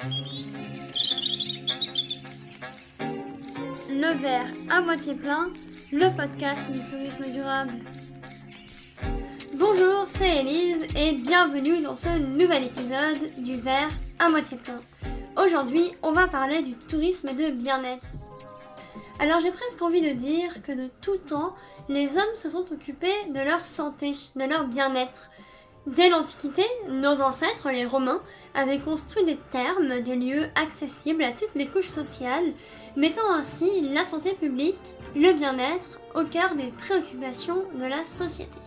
Le verre à moitié plein, le podcast du tourisme durable. Bonjour, c'est Elise et bienvenue dans ce nouvel épisode du verre à moitié plein. Aujourd'hui, on va parler du tourisme de bien-être. Alors j'ai presque envie de dire que de tout temps, les hommes se sont occupés de leur santé, de leur bien-être. Dès l'Antiquité, nos ancêtres, les Romains, avaient construit des thermes, des lieux accessibles à toutes les couches sociales, mettant ainsi la santé publique, le bien-être au cœur des préoccupations de la société.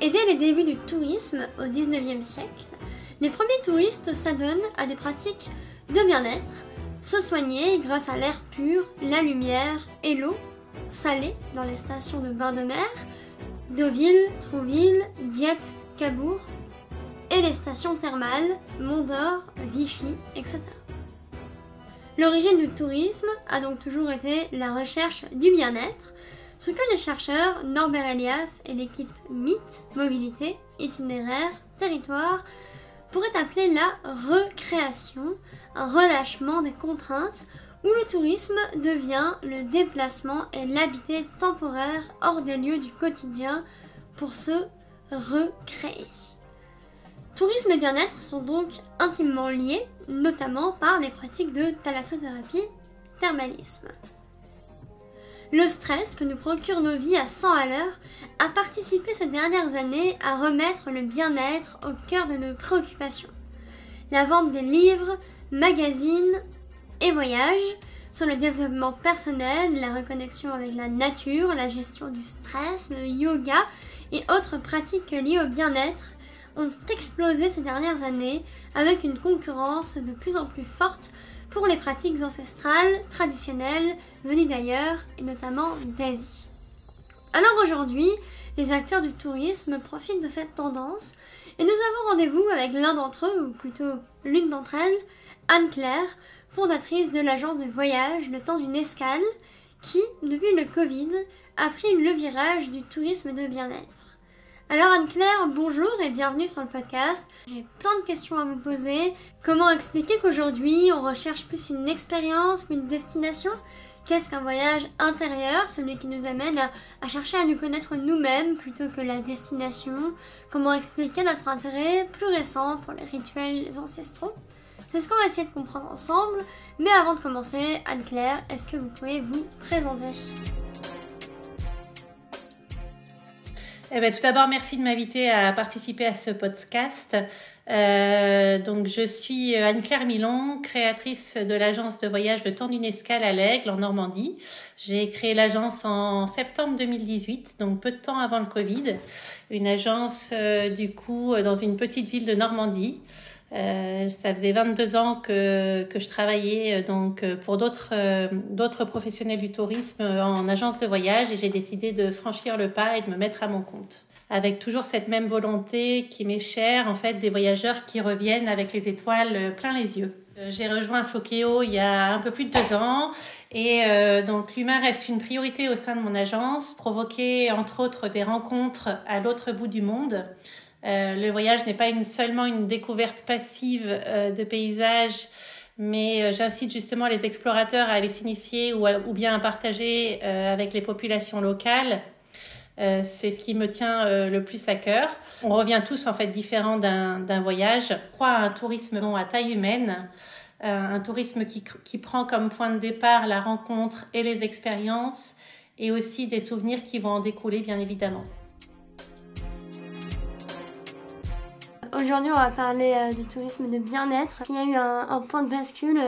Et dès les débuts du tourisme au XIXe siècle, les premiers touristes s'adonnent à des pratiques de bien-être, se soigner grâce à l'air pur, la lumière et l'eau salée dans les stations de bains de mer, Deauville, Trouville, Dieppe, Cabourg, et les stations thermales, Mont d'Or, Vichy, etc. L'origine du tourisme a donc toujours été la recherche du bien-être, ce que les chercheurs Norbert Elias et l'équipe MIT, Mobilité, Itinéraire, Territoire, pourraient appeler la recréation, un relâchement des contraintes où le tourisme devient le déplacement et l'habité temporaire hors des lieux du quotidien pour se recréer. Tourisme et bien-être sont donc intimement liés, notamment par les pratiques de thalassothérapie, thermalisme. Le stress que nous procurent nos vies à 100 à l'heure a participé ces dernières années à remettre le bien-être au cœur de nos préoccupations. La vente des livres, magazines et voyages sur le développement personnel, la reconnexion avec la nature, la gestion du stress, le yoga et autres pratiques liées au bien-être ont explosé ces dernières années avec une concurrence de plus en plus forte pour les pratiques ancestrales, traditionnelles, venues d'ailleurs et notamment d'Asie. Alors aujourd'hui, les acteurs du tourisme profitent de cette tendance et nous avons rendez-vous avec l'un d'entre eux, ou plutôt l'une d'entre elles, Anne-Claire, fondatrice de l'agence de voyage Le Temps d'une Escale, qui, depuis le Covid, a pris le virage du tourisme de bien-être. Alors Anne-Claire, bonjour et bienvenue sur le podcast. J'ai plein de questions à vous poser. Comment expliquer qu'aujourd'hui on recherche plus une expérience qu'une destination? Qu'est-ce qu'un voyage intérieur, celui qui nous amène à, chercher à nous connaître nous-mêmes plutôt que la destination? Comment expliquer notre intérêt plus récent pour les rituels ancestraux? C'est ce qu'on va essayer de comprendre ensemble. Mais avant de commencer, Anne-Claire, est-ce que vous pouvez vous présenter? Eh ben, tout d'abord, merci de m'inviter à participer à ce podcast. Euh, donc, je suis Anne-Claire Milon, créatrice de l'agence de voyage Le Temps d'une escale à l'Aigle en Normandie. J'ai créé l'agence en septembre 2018, donc peu de temps avant le Covid. Une agence, euh, du coup, dans une petite ville de Normandie. Euh, ça faisait 22 ans que, que je travaillais euh, donc euh, pour d'autres euh, d'autres professionnels du tourisme en agence de voyage et j'ai décidé de franchir le pas et de me mettre à mon compte avec toujours cette même volonté qui m'est chère en fait des voyageurs qui reviennent avec les étoiles plein les yeux. J'ai rejoint Flokeo il y a un peu plus de deux ans et euh, donc l'humain reste une priorité au sein de mon agence, provoquer entre autres des rencontres à l'autre bout du monde. Euh, le voyage n'est pas seulement une découverte passive euh, de paysages, mais euh, j'incite justement les explorateurs à aller s'initier ou, ou, bien à partager avec les populations locales. c'est ce qui me tient le plus à cœur. On revient tous en fait différents d'un voyage. Je crois à un tourisme à taille humaine, un tourisme qui, qui prend comme point de départ la rencontre et les expériences, et aussi des souvenirs qui vont en découler bien évidemment. Aujourd'hui, on va parler euh, du tourisme de bien-être. Il y a eu un, point de bascule,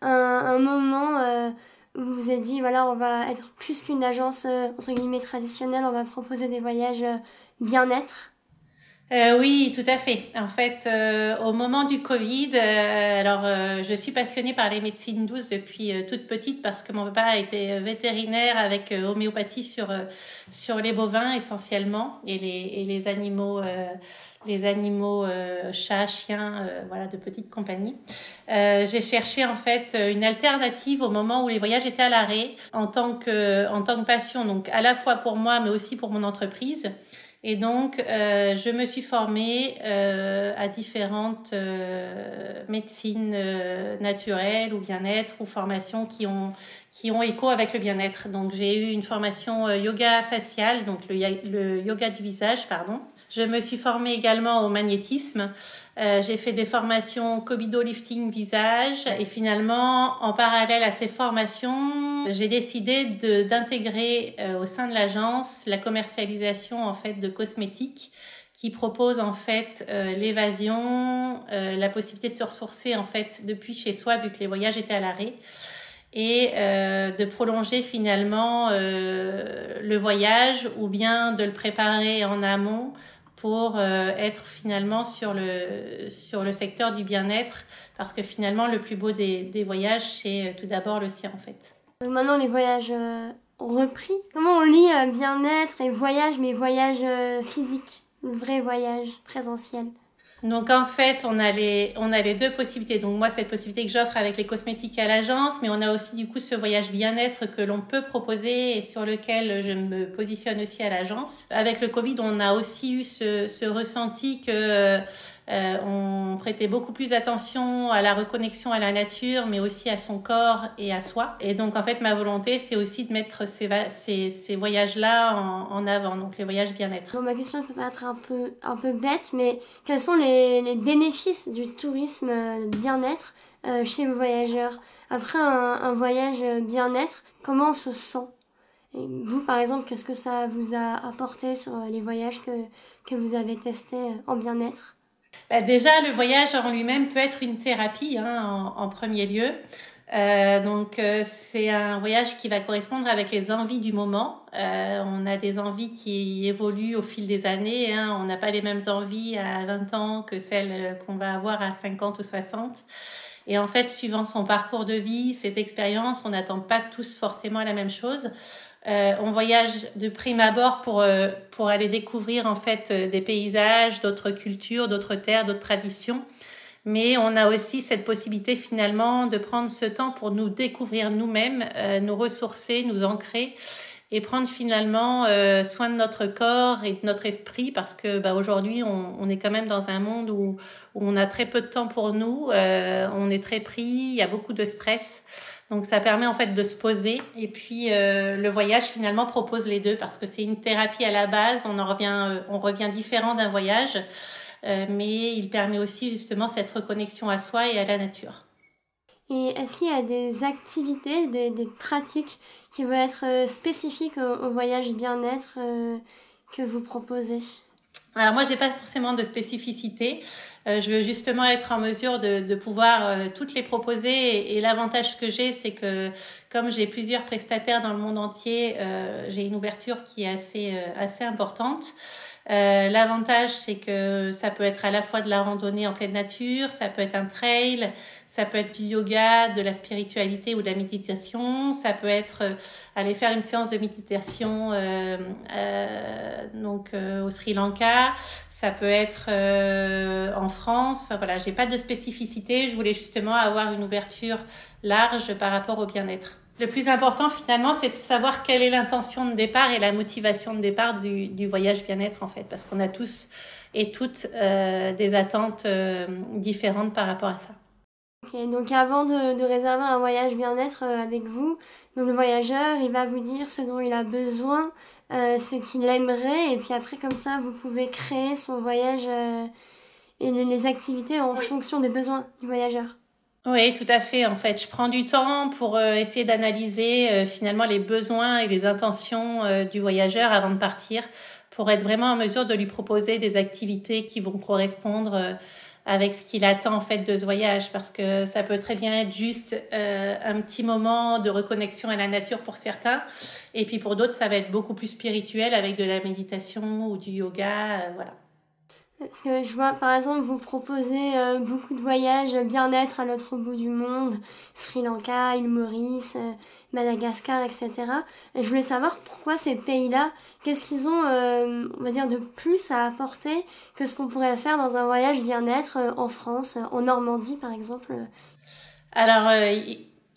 un, moment euh, où vous vous êtes dit, voilà, on va être plus qu'une agence, euh, entre guillemets, traditionnelle, on va proposer des voyages bien-être. Euh, oui, tout à fait. En fait, au moment du Covid, alors je suis passionnée par les médecines douces depuis toute petite parce que mon papa était vétérinaire avec homéopathie sur sur les bovins essentiellement et les et les animaux les animaux euh, chats, chiens, euh, voilà, de petite compagnie. Euh, j'ai cherché en fait une alternative au moment où les voyages étaient à l'arrêt en tant que en tant que passion, donc à la fois pour moi mais aussi pour mon entreprise. Et donc, euh, je me suis formée euh, à différentes euh, médecines euh, naturelles ou bien-être ou formations qui ont qui ont écho avec le bien-être. Donc, j'ai eu une formation yoga facial, donc le, le yoga du visage, pardon. Je me suis formée également au magnétisme. Euh, j'ai fait des formations Kobido lifting visage et finalement, en parallèle à ces formations, j'ai décidé d'intégrer euh, au sein de l'agence la commercialisation en fait de cosmétiques qui propose en fait euh, l'évasion, euh, la possibilité de se ressourcer en fait depuis chez soi vu que les voyages étaient à l'arrêt et euh, de prolonger finalement le voyage ou bien de le préparer en amont pour euh, être finalement sur le, sur le secteur du bien-être, parce que finalement, le plus beau des, des voyages, c'est euh, tout d'abord le sien, en fait. maintenant, les voyages euh, ont repris. Comment on lit bien-être et voyage, mais voyage physique, vrai voyage présentiel? Donc en fait, on a les on a les deux possibilités. Donc moi, cette possibilité que j'offre avec les cosmétiques à l'agence, mais on a aussi du coup ce voyage bien-être que l'on peut proposer et sur lequel je me positionne aussi à l'agence. Avec le Covid, on a aussi eu ce, ce ressenti que euh, on prêtait beaucoup plus attention à la reconnexion à la nature, mais aussi à son corps et à soi. Et donc, en fait, ma volonté, c'est aussi de mettre ces, ces, ces voyages-là en, en, avant, donc les voyages bien-être. ma question peut être un peu, un peu bête, mais quels sont les, les bénéfices du tourisme euh, bien-être euh, chez le voyageur? Après un, un voyage bien-être, comment on se sent? Et vous, par exemple, qu'est-ce que ça vous a apporté sur les voyages que, que vous avez testés en bien-être? Bah déjà, le voyage en lui-même peut être une thérapie hein, en, premier lieu. Euh, donc euh, c'est un voyage qui va correspondre avec les envies du moment. Euh, on a des envies qui évoluent au fil des années. Hein. On n'a pas les mêmes envies à 20 ans que celles qu'on va avoir à 50 ou 60. Et en fait, suivant son parcours de vie, ses expériences, on n'attend pas tous forcément la même chose. Euh, on voyage de prime abord pour euh, pour aller découvrir en fait euh, des paysages, d'autres cultures, d'autres terres, d'autres traditions. Mais on a aussi cette possibilité finalement de prendre ce temps pour nous découvrir nous-mêmes, nous ressourcer, nous ancrer et prendre finalement soin de notre corps et de notre esprit parce que bah, aujourd'hui on, on, est quand même dans un monde où, où, on a très peu de temps pour nous, on est très pris, il y a beaucoup de stress. Donc ça permet en fait de se poser. Et puis euh, le voyage finalement propose les deux parce que c'est une thérapie à la base, on en revient euh, on revient différent d'un voyage. Euh, mais il permet aussi justement cette reconnexion à soi et à la nature. Et est-ce qu'il y a des activités, des, pratiques qui vont être spécifiques au voyage bien-être que vous proposez? Alors moi, j'ai pas forcément de spécificité. Euh, je veux justement être en mesure de, pouvoir euh, toutes les proposer. Et, l'avantage que j'ai, c'est que comme j'ai plusieurs prestataires dans le monde entier, euh, j'ai une ouverture qui est assez assez importante. L'avantage, c'est que ça peut être à la fois de la randonnée en pleine nature, ça peut être un trail, ça peut être du yoga, de la spiritualité ou de la méditation. Ça peut être euh, aller faire une séance de méditation euh, euh, donc euh, au Sri Lanka. Ça peut être euh, en France. Enfin voilà, j'ai pas de spécificité. Je voulais justement avoir une ouverture large par rapport au bien-être. Le plus important finalement, c'est de savoir quelle est l'intention de départ et la motivation de départ du, du voyage bien-être en fait, parce qu'on a tous et toutes euh, des attentes euh, différentes par rapport à ça donc avant de, de, réserver un voyage bien-être euh, avec vous, donc le voyageur, il va vous dire ce dont il a besoin, euh, ce qu'il aimerait, et puis après comme ça, vous pouvez créer son voyage euh, et les, activités en fonction des besoins du voyageur. Oui, tout à fait. En fait, je prends du temps pour euh, essayer d'analyser finalement les besoins et les intentions du voyageur avant de partir, pour être vraiment en mesure de lui proposer des activités qui vont correspondre avec ce qu'il attend en fait de ce voyage parce que ça peut très bien être juste euh, un petit moment de reconnexion à la nature pour certains. Et puis pour d'autres ça va être beaucoup plus spirituel avec de la méditation ou du yoga euh, voilà parce que je vois, par exemple, vous proposez euh, beaucoup de voyages bien-être à l'autre bout du monde, Sri Lanka, île Maurice, euh, Madagascar, etc. Et je voulais savoir pourquoi ces pays-là, qu'est-ce qu'ils ont, euh, on va dire, de plus à apporter que ce qu'on pourrait faire dans un voyage bien-être euh, en France, en Normandie, par exemple. Alors,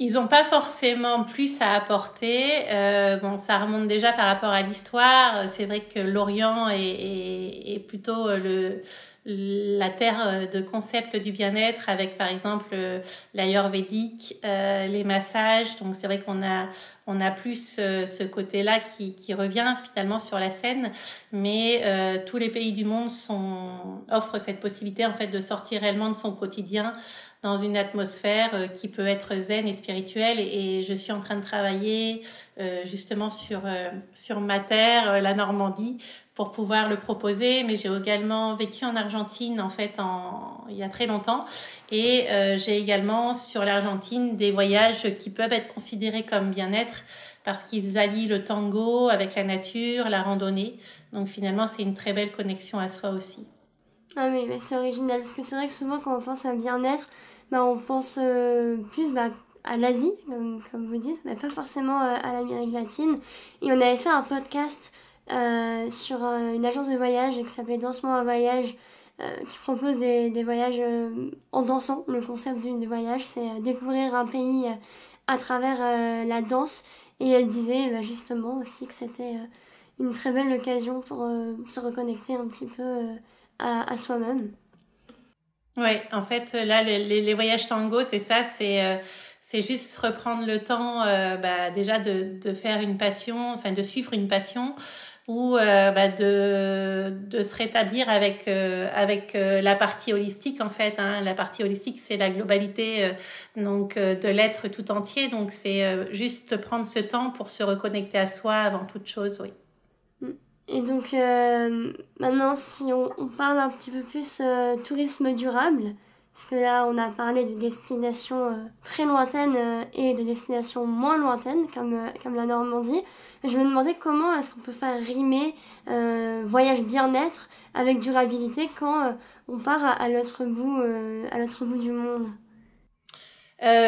ils n'ont pas forcément plus à apporter. Euh, bon, ça remonte déjà par rapport à l'histoire. C'est vrai que l'Orient est, est, est plutôt le la terre de concept du bien-être avec par exemple l'ayurvédique, euh, les massages. Donc c'est vrai qu'on a on a plus euh, ce côté-là qui, qui revient finalement sur la scène, mais euh, tous les pays du monde sont offrent cette possibilité en fait de sortir réellement de son quotidien dans une atmosphère euh, qui peut être zen et spirituelle. Et je suis en train de travailler euh, justement sur euh, sur ma terre, la Normandie, pour pouvoir le proposer. Mais j'ai également vécu en Argentine en fait en il y a très longtemps, et j'ai également sur l'Argentine des voyages qui peuvent être considérés comme bien-être parce qu'ils allient le tango avec la nature, la randonnée. Donc finalement, c'est une très belle connexion à soi aussi. Ah oui, c'est original parce que c'est vrai que souvent quand on pense à bien-être, bah, on pense euh, plus bah, à l'Asie, comme, vous dites, mais pas forcément euh, à l'Amérique latine. Et on avait fait un podcast euh, sur une agence de voyage qui s'appelait Dansement à voyage, qui propose des, voyages en dansant. Le concept du voyage, c'est découvrir un pays à travers la danse. Et elle disait bah, justement aussi que c'était une très belle occasion pour se reconnecter un petit peu à soi-même. Oui, en fait, là, les, les, voyages tango, c'est ça, c'est euh, c'est juste reprendre le temps, euh, bah, déjà de, de faire une passion, enfin de suivre une passion, ou euh, bah, de de se rétablir avec avec la partie holistique en fait. Hein. La partie holistique, c'est la globalité donc de l'être tout entier. Donc c'est juste prendre ce temps pour se reconnecter à soi avant toute chose, oui. Et donc euh, maintenant, si on, parle un petit peu plus euh, tourisme durable, parce que là, on a parlé de destinations euh, très lointaines et de destinations moins lointaines, comme, comme la Normandie, je me demandais comment est-ce qu'on peut faire rimer voyage bien-être avec durabilité quand on part à l'autre bout, à l'autre bout du monde?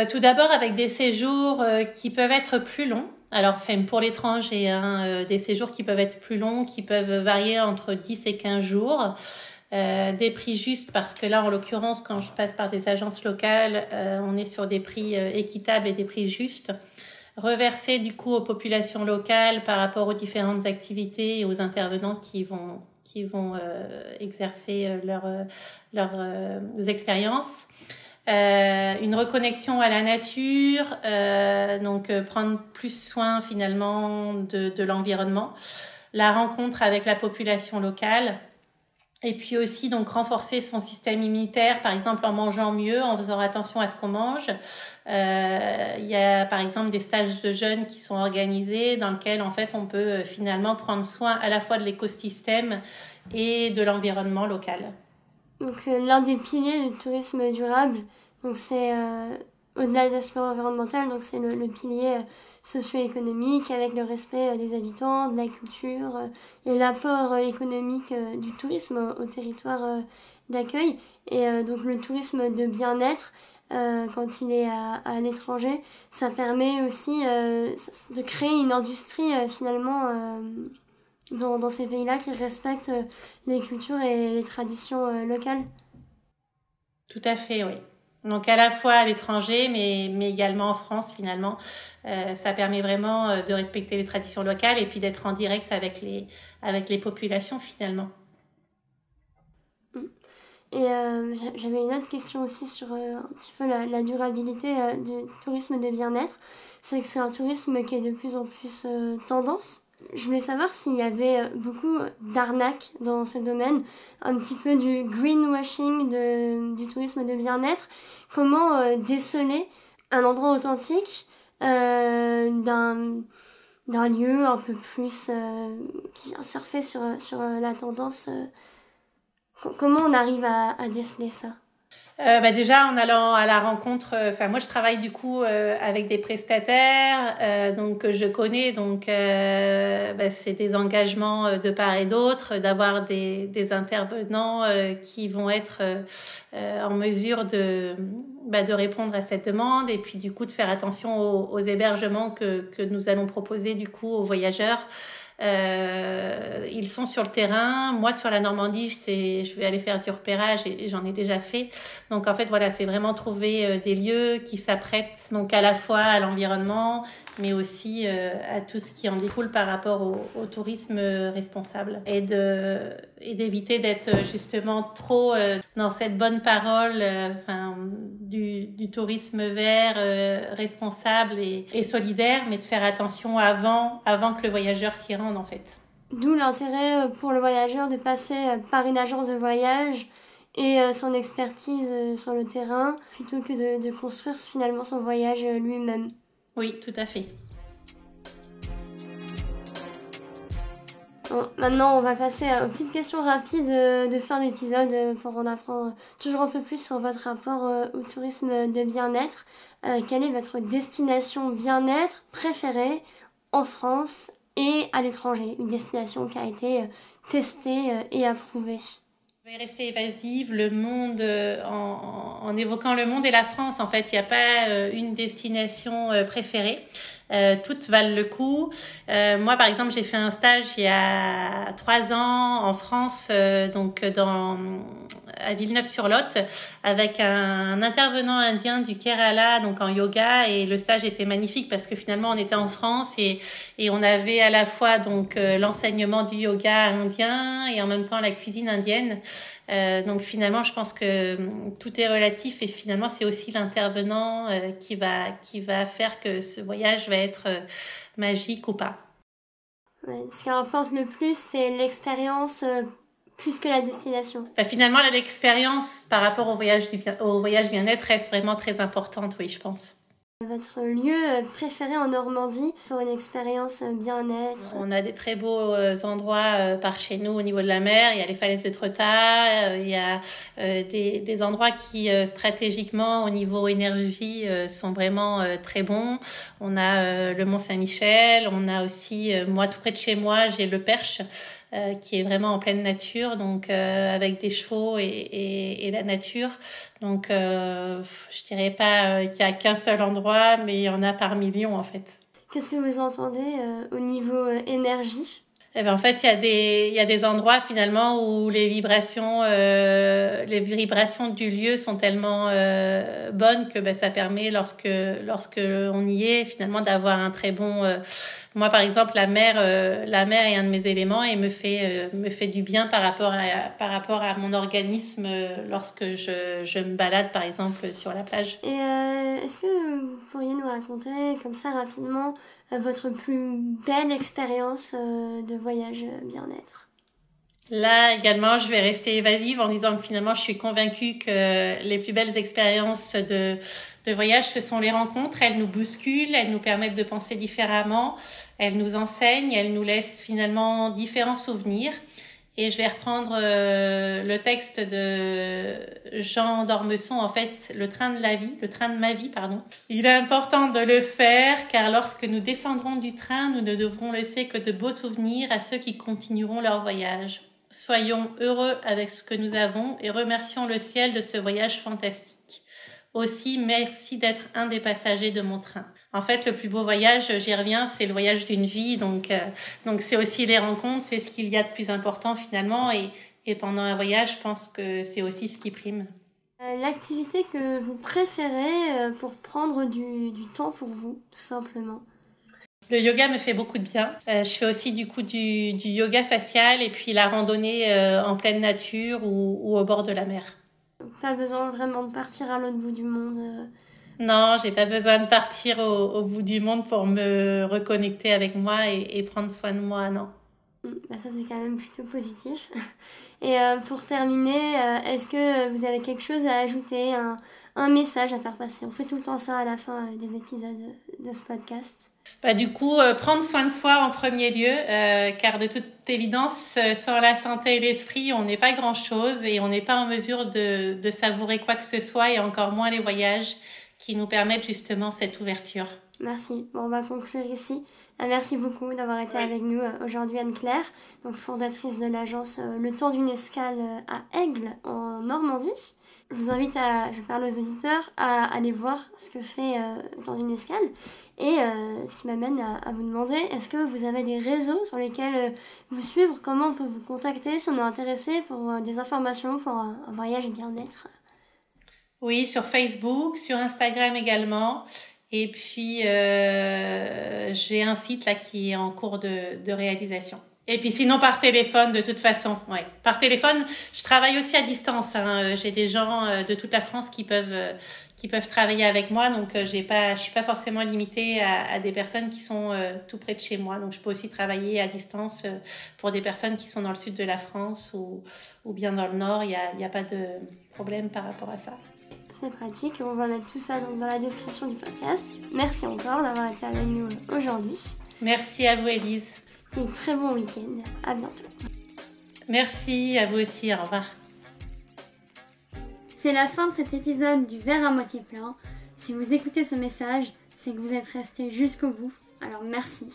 tout d'abord avec des séjours qui peuvent être plus longs. Alors, pour l'étranger, hein, euh, des séjours qui peuvent être plus longs, qui peuvent varier entre 10 et 15 jours. Euh, des prix justes parce que là, en l'occurrence, quand je passe par des agences locales, euh, on est sur des prix équitables et des prix justes. Reverser du coup aux populations locales par rapport aux différentes activités et aux intervenants qui vont qui vont exercer leurs leurs expériences. Euh, une reconnexion à la nature, euh, donc euh, prendre plus soin finalement de, de l'environnement, la rencontre avec la population locale, et puis aussi donc renforcer son système immunitaire, par exemple en mangeant mieux, en faisant attention à ce qu'on mange. Euh, il y a par exemple des stages de jeunes qui sont organisés dans lesquels en fait on peut finalement prendre soin à la fois de l'écosystème et de l'environnement local. Donc euh, l'un des piliers du tourisme durable, donc c'est euh, au-delà de l'aspect environnemental, donc c'est le, pilier euh, socio-économique avec le respect des habitants, de la culture et l'apport économique du tourisme au, territoire d'accueil. Et donc le tourisme de bien-être, quand il est à, à l'étranger, ça permet aussi de créer une industrie finalement dans, dans ces pays-là qui respectent euh, les cultures et les traditions euh, locales. Tout à fait, oui. Donc à la fois à l'étranger, mais, mais également en France finalement. Euh, ça permet vraiment de respecter les traditions locales et puis d'être en direct avec les, avec les populations finalement. Mm. Et euh, j'avais une autre question aussi sur un petit peu la, la durabilité du tourisme de bien-être. C'est que c'est un tourisme qui est de plus en plus tendance je voulais savoir s'il y avait euh, beaucoup d'arnaques dans ce domaine, un petit peu du greenwashing du tourisme de bien-être. Comment euh, déceler un endroit authentique euh, d'un lieu un peu plus qui vient surfer sur, sur la tendance. comment on arrive à déceler ça? Euh, bah déjà en allant à la rencontre euh, enfin moi je travaille du coup euh, avec des prestataires euh, donc je connais. Donc bah, c'est des engagements de part et d'autre d'avoir des, des intervenants qui vont être en mesure de bah, de répondre à cette demande et puis du coup de faire attention aux, aux hébergements que que nous allons proposer du coup aux voyageurs Euh, ils sont sur le terrain. Moi, sur la Normandie, je vais aller faire du repérage et, j'en ai déjà fait. Donc, en fait, voilà, c'est vraiment trouver euh, des lieux qui s'apprêtent donc à la fois à l'environnement, mais aussi euh, à tout ce qui en découle par rapport au, tourisme responsable et de et d'éviter d'être justement trop dans cette bonne parole, enfin du, du tourisme vert, responsable et, et solidaire, mais de faire attention avant avant que le voyageur s'y rende en fait. D'où l'intérêt euh, pour le voyageur de passer euh, par une agence de voyage et euh, son expertise sur le terrain plutôt que de, construire finalement son voyage lui-même. Oui, tout à fait. maintenant, on va passer aux petites questions rapides de fin d'épisode pour en apprendre toujours un peu plus sur votre rapport au tourisme de bien-être. quelle est votre destination bien-être préférée en France et à l'étranger, une destination qui a été euh, testée euh, et approuvée. Je vais rester évasive, le monde, euh, en, évoquant le monde et la France, en fait, il n'y a pas une destination préférée. Euh, toutes valent le coup. Euh, moi, par exemple, j'ai fait un stage il y a trois ans en France, euh, donc dans à Villeneuve-sur-Lot, avec un, intervenant indien du Kerala, donc en yoga, et le stage était magnifique parce que finalement on était en France et, et on avait à la fois donc l'enseignement du yoga indien et en même temps la cuisine indienne. Euh, donc finalement, je pense que hum, tout est relatif et finalement, c'est aussi l'intervenant euh, qui va qui va faire que ce voyage va être euh, magique ou pas. ce qui importe le plus, c'est l'expérience plus que la destination. Bah, finalement, l'expérience par rapport au voyage du au voyage bien-être reste vraiment très importante, oui, je pense. Votre lieu préféré en Normandie pour une expérience bien-être? On a des très beaux euh, endroits euh, par chez nous au niveau de la mer. Il y a les falaises de Trotta, euh, il y a des, des endroits qui stratégiquement au niveau énergie sont vraiment très bons. On a le Mont Saint-Michel, on a aussi, moi tout près de chez moi, j'ai le Perche. Euh, qui est vraiment en pleine nature, donc euh, avec des chevaux et, et, et la nature. Donc euh, je dirais pas qu'il y a qu'un seul endroit, mais il y en a par millions en fait. Qu'est-ce que vous entendez au niveau énergie? Eh ben, en fait, il y a des il y a des endroits finalement où les vibrations euh, les vibrations du lieu sont tellement euh, bonnes que ben, ça permet lorsque lorsque on y est finalement d'avoir un très bon euh, moi par exemple la mer euh, la mer est un de mes éléments et me fait euh, me fait du bien par rapport à par rapport à mon organisme lorsque je je me balade par exemple sur la plage. Et est-ce que vous pourriez nous raconter comme ça rapidement votre plus belle expérience euh, de voyage euh, bien-être? Là également, je vais rester évasive en disant que finalement, je suis convaincue que les plus belles expériences de, de voyage, ce sont les rencontres. Elles nous bousculent, elles nous permettent de penser différemment, elles nous enseignent, elles nous laissent finalement différents souvenirs. Et je vais reprendre euh, le texte de Jean d'Ormesson, en fait, le train de la vie, le train de ma vie, pardon. Il est important de le faire car lorsque nous descendrons du train, nous ne devrons laisser que de beaux souvenirs à ceux qui continueront leur voyage. Soyons heureux avec ce que nous avons et remercions le ciel de ce voyage fantastique. Aussi, merci d'être un des passagers de mon train. En fait, le plus beau voyage, j'y reviens, c'est le voyage d'une vie. Donc, euh, donc c'est aussi les rencontres, c'est ce qu'il y a de plus important finalement. Et, et pendant un voyage, je pense que c'est aussi ce qui prime. Euh, l'activité que vous préférez euh, pour prendre du, du, temps pour vous, tout simplement? Le yoga me fait beaucoup de bien. je fais aussi du coup du, du, yoga facial et puis la randonnée en pleine nature ou, ou, au bord de la mer. Pas besoin vraiment de partir à l'autre bout du monde non, j'ai pas besoin de partir au, bout du monde pour me reconnecter avec moi et, prendre soin de moi, non. Mm, bah ça c'est quand même plutôt positif. Et euh, pour terminer, euh, est-ce que vous avez quelque chose à ajouter, un, un, message à faire passer On fait tout le temps ça à la fin euh, des épisodes de ce podcast. Bah, du coup, prendre soin de soi en premier lieu, car de toute évidence, sans la santé et l'esprit, on n'est pas grand-chose et on n'est pas en mesure de, de savourer quoi que ce soit et encore moins les voyages qui nous permettent justement cette ouverture. Merci. Bon, on va conclure ici. Euh, merci beaucoup d'avoir été avec nous euh, aujourd'hui, Anne-Claire, donc fondatrice de l'agence euh, Le Temps d'une escale à Aigle, en Normandie. Je vous invite à, je parle aux auditeurs, à aller voir ce que fait dans une escale. Et ce qui m'amène à, vous demander, est-ce que vous avez des réseaux sur lesquels vous suivre? Comment on peut vous contacter si on est intéressé pour des informations pour un, un voyage bien-être? Oui, sur Facebook, sur Instagram également. Et puis, euh, j'ai un site là qui est en cours de réalisation. Et puis sinon par téléphone de toute façon, ouais. Par téléphone, je travaille aussi à distance. Hein. Euh, j'ai des gens euh, de toute la France qui peuvent euh, qui peuvent travailler avec moi, donc j'ai pas, je suis pas forcément limitée à, à des personnes qui sont tout près de chez moi. Donc je peux aussi travailler à distance pour des personnes qui sont dans le sud de la France ou ou bien dans le nord. Il y a il y a pas de problème par rapport à ça c'est pratique. On va mettre tout ça dans la description du podcast. Merci encore d'avoir été avec nous aujourd'hui. Merci à vous, Elise. Et très bon week-end. À bientôt. Merci à vous aussi. Au revoir. C'est la fin de cet épisode du verre à moitié plein. Si vous écoutez ce message, c'est que vous êtes resté jusqu'au bout. Alors merci.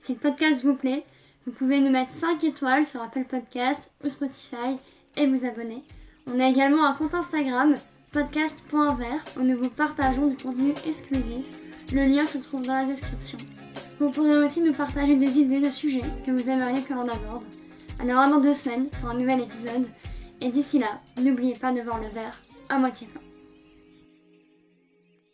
Si le podcast vous plaît, vous pouvez nous mettre 5 étoiles sur Apple Podcast ou Spotify et vous abonner. On a également un compte Instagram podcast.vert où nous vous partageons du contenu exclusif. Le lien se trouve dans la description. Vous pourrez aussi nous partager des idées de sujets que vous aimeriez que l'on aborde. Alors à dans deux semaines pour un nouvel épisode. Et d'ici là, n'oubliez pas de voir le verre à moitié plein.